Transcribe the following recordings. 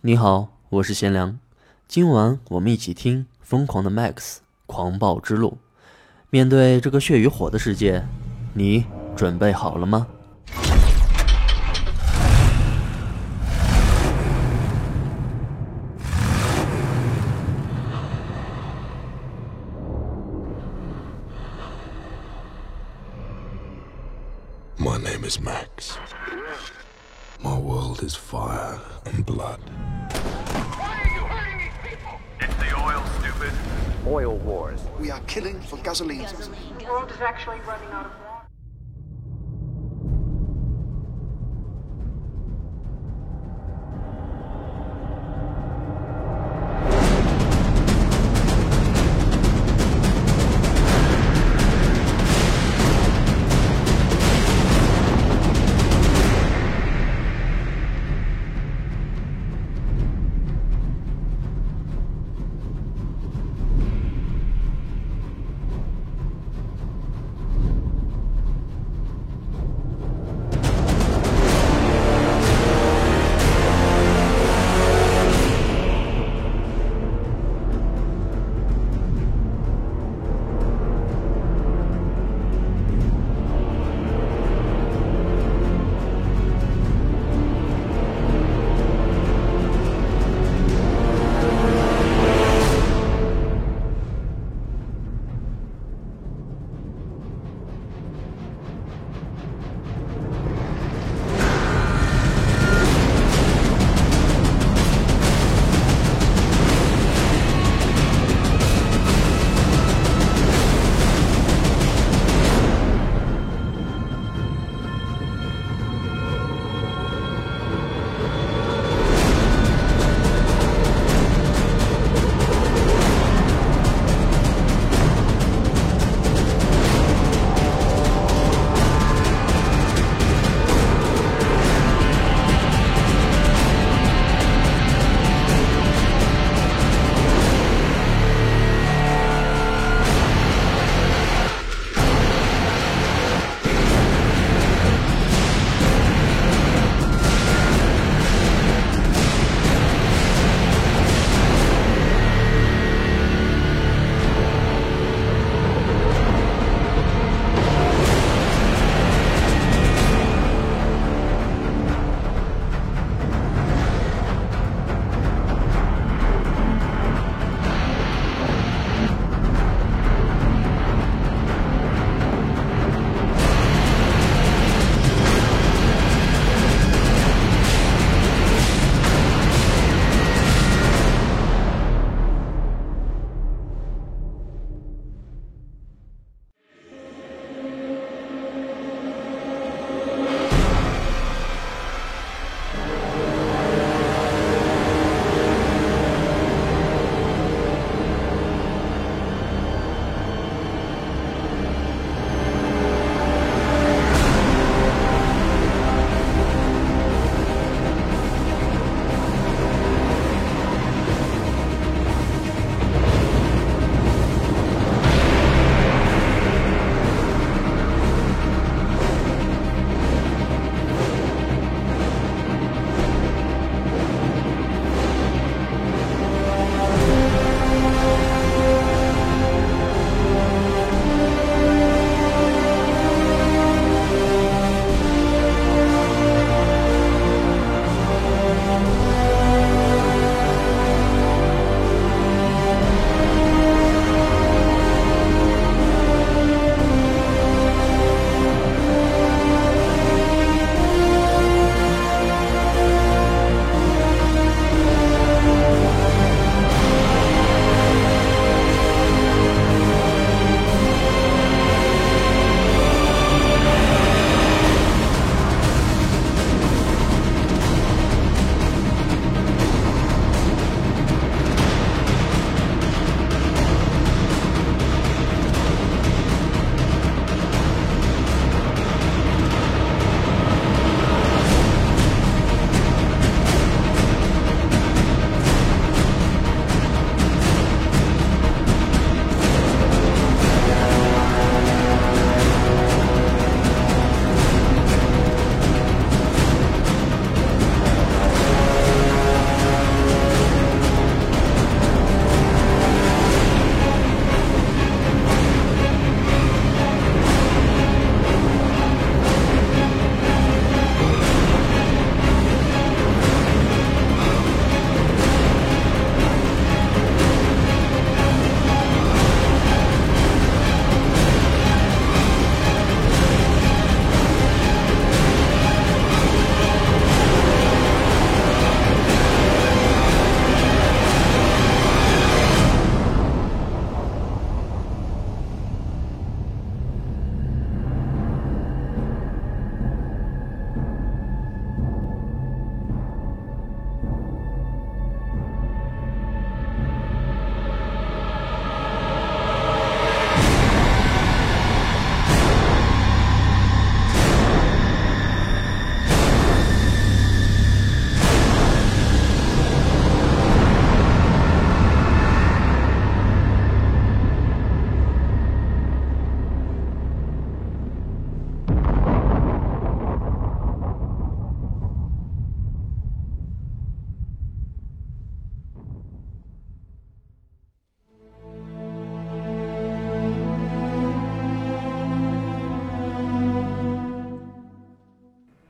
你好，我是贤良。今晚我们一起听《疯狂的 Max 狂暴之路》。面对这个血与火的世界，你准备好了吗？Gasoline. The world is actually running out of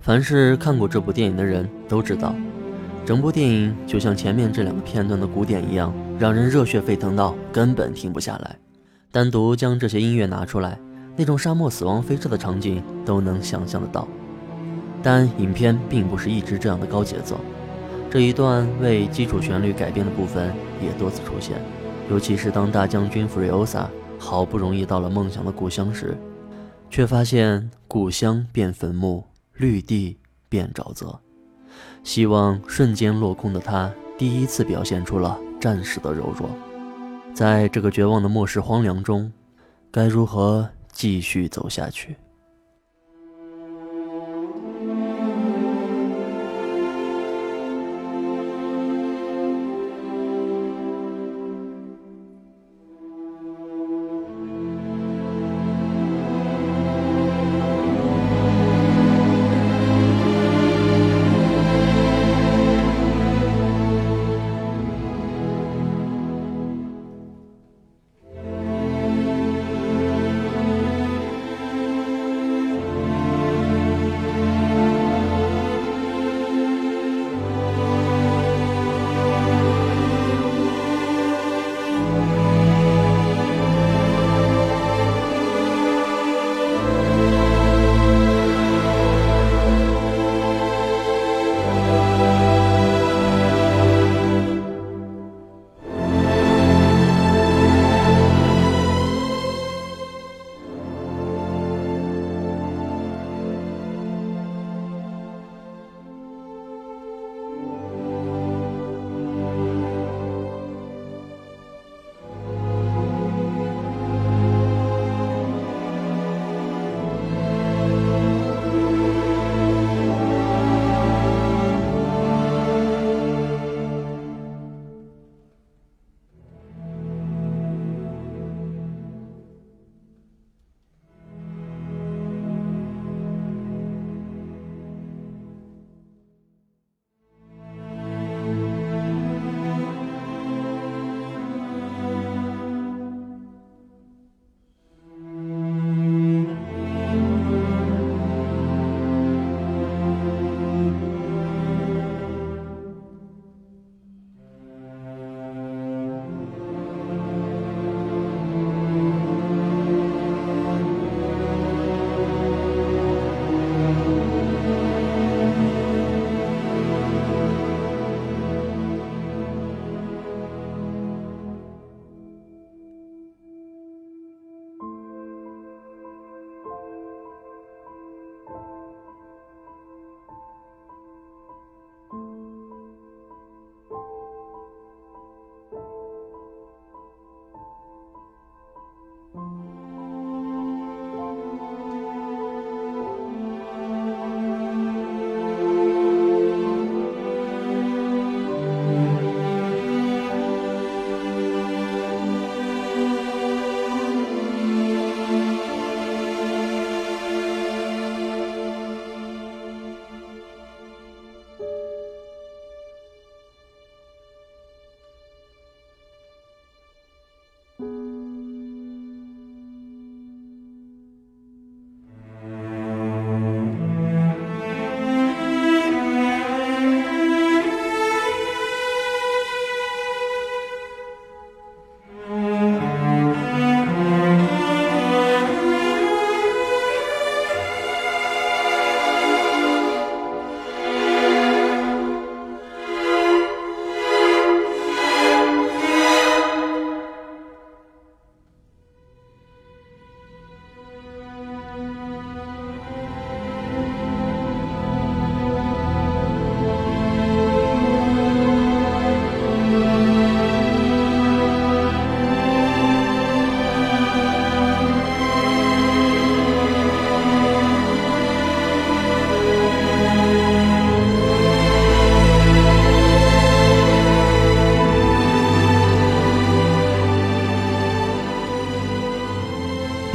凡是看过这部电影的人都知道，整部电影就像前面这两个片段的鼓点一样，让人热血沸腾到根本停不下来。单独将这些音乐拿出来，那种沙漠死亡飞车的场景都能想象得到。但影片并不是一直这样的高节奏，这一段为基础旋律改编的部分也多次出现，尤其是当大将军弗瑞欧萨好不容易到了梦想的故乡时，却发现故乡变坟墓，绿地变沼泽，希望瞬间落空的他，第一次表现出了战士的柔弱。在这个绝望的末世荒凉中，该如何继续走下去？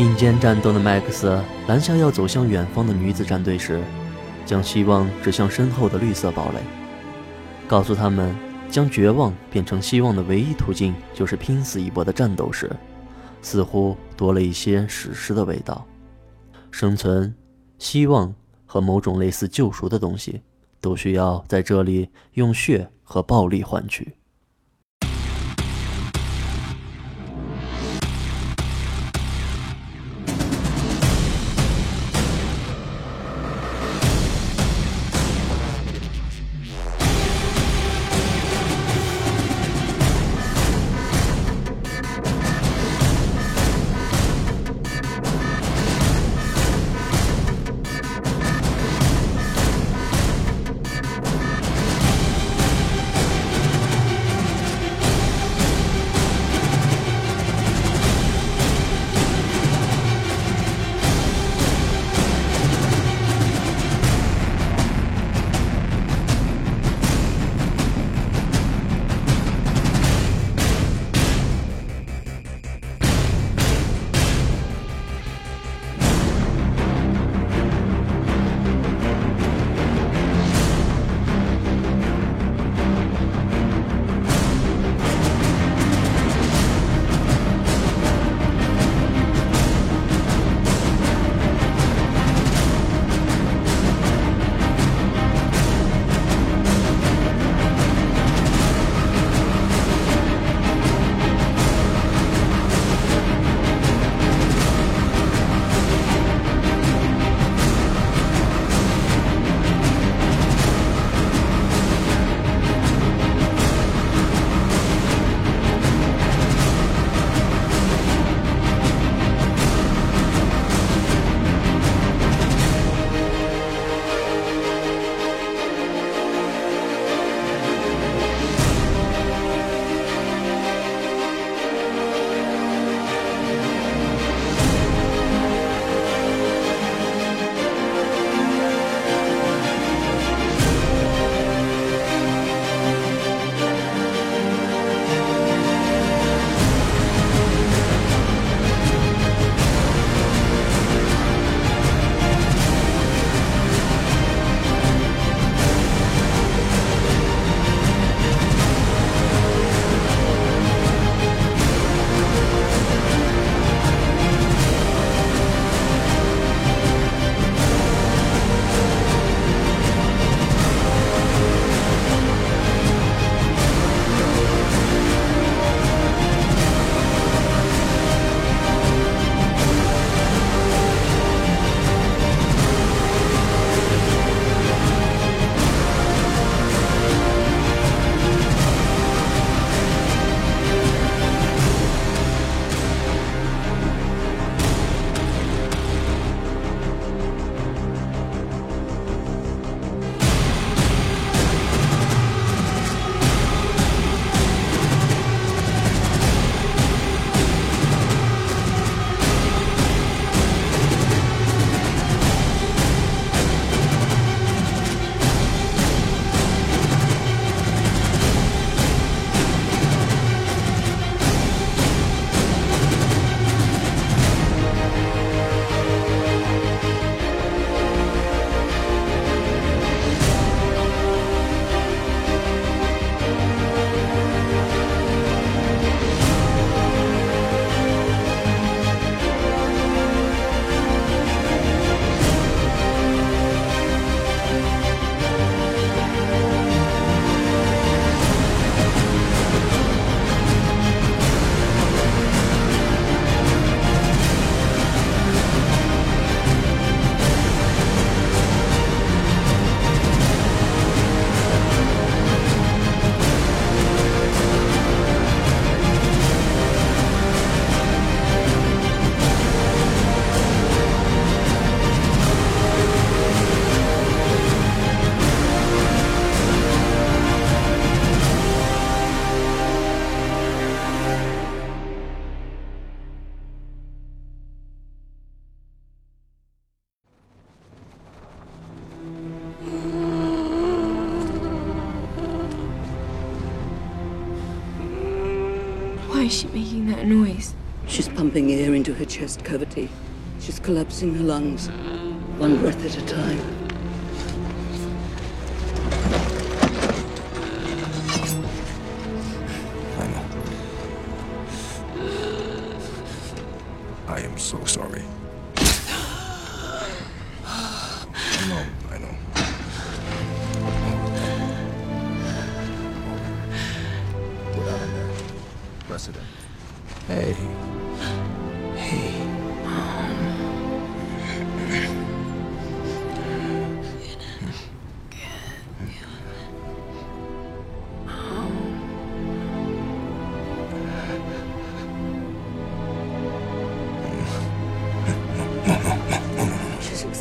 并肩战斗的麦克斯拦下要走向远方的女子战队时将希望指向身后的绿色堡垒告诉他们将绝望变成希望的唯一途径就是拼死一搏的战斗时似乎多了一些史诗的味道。生存希望和某种类似救赎的东西都需要在这里用血和暴力换取。chest cavity. She's collapsing her lungs, one breath at a time.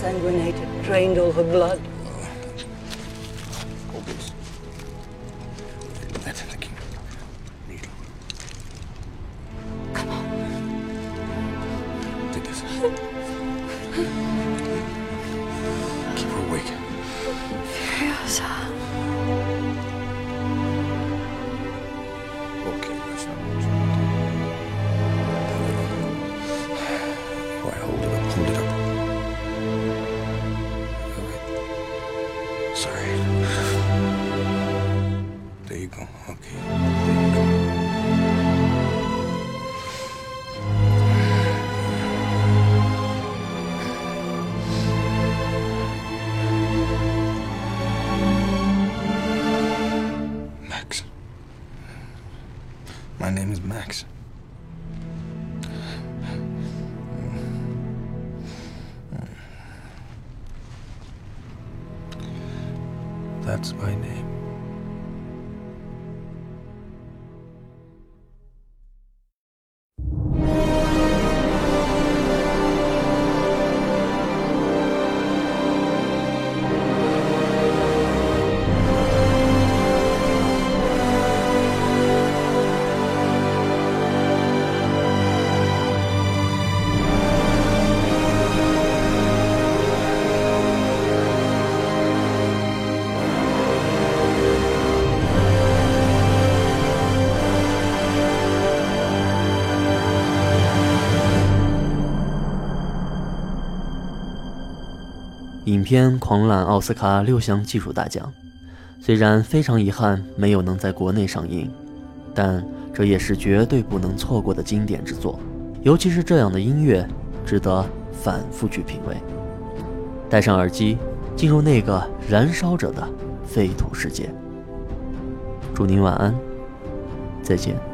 She's exsanguinated, drained all her blood. Sorry. 影片狂揽奥斯卡六项技术大奖，虽然非常遗憾没有能在国内上映，但这也是绝对不能错过的经典之作。尤其是这样的音乐，值得反复去品味。戴上耳机，进入那个燃烧着的废土世界。祝您晚安，再见。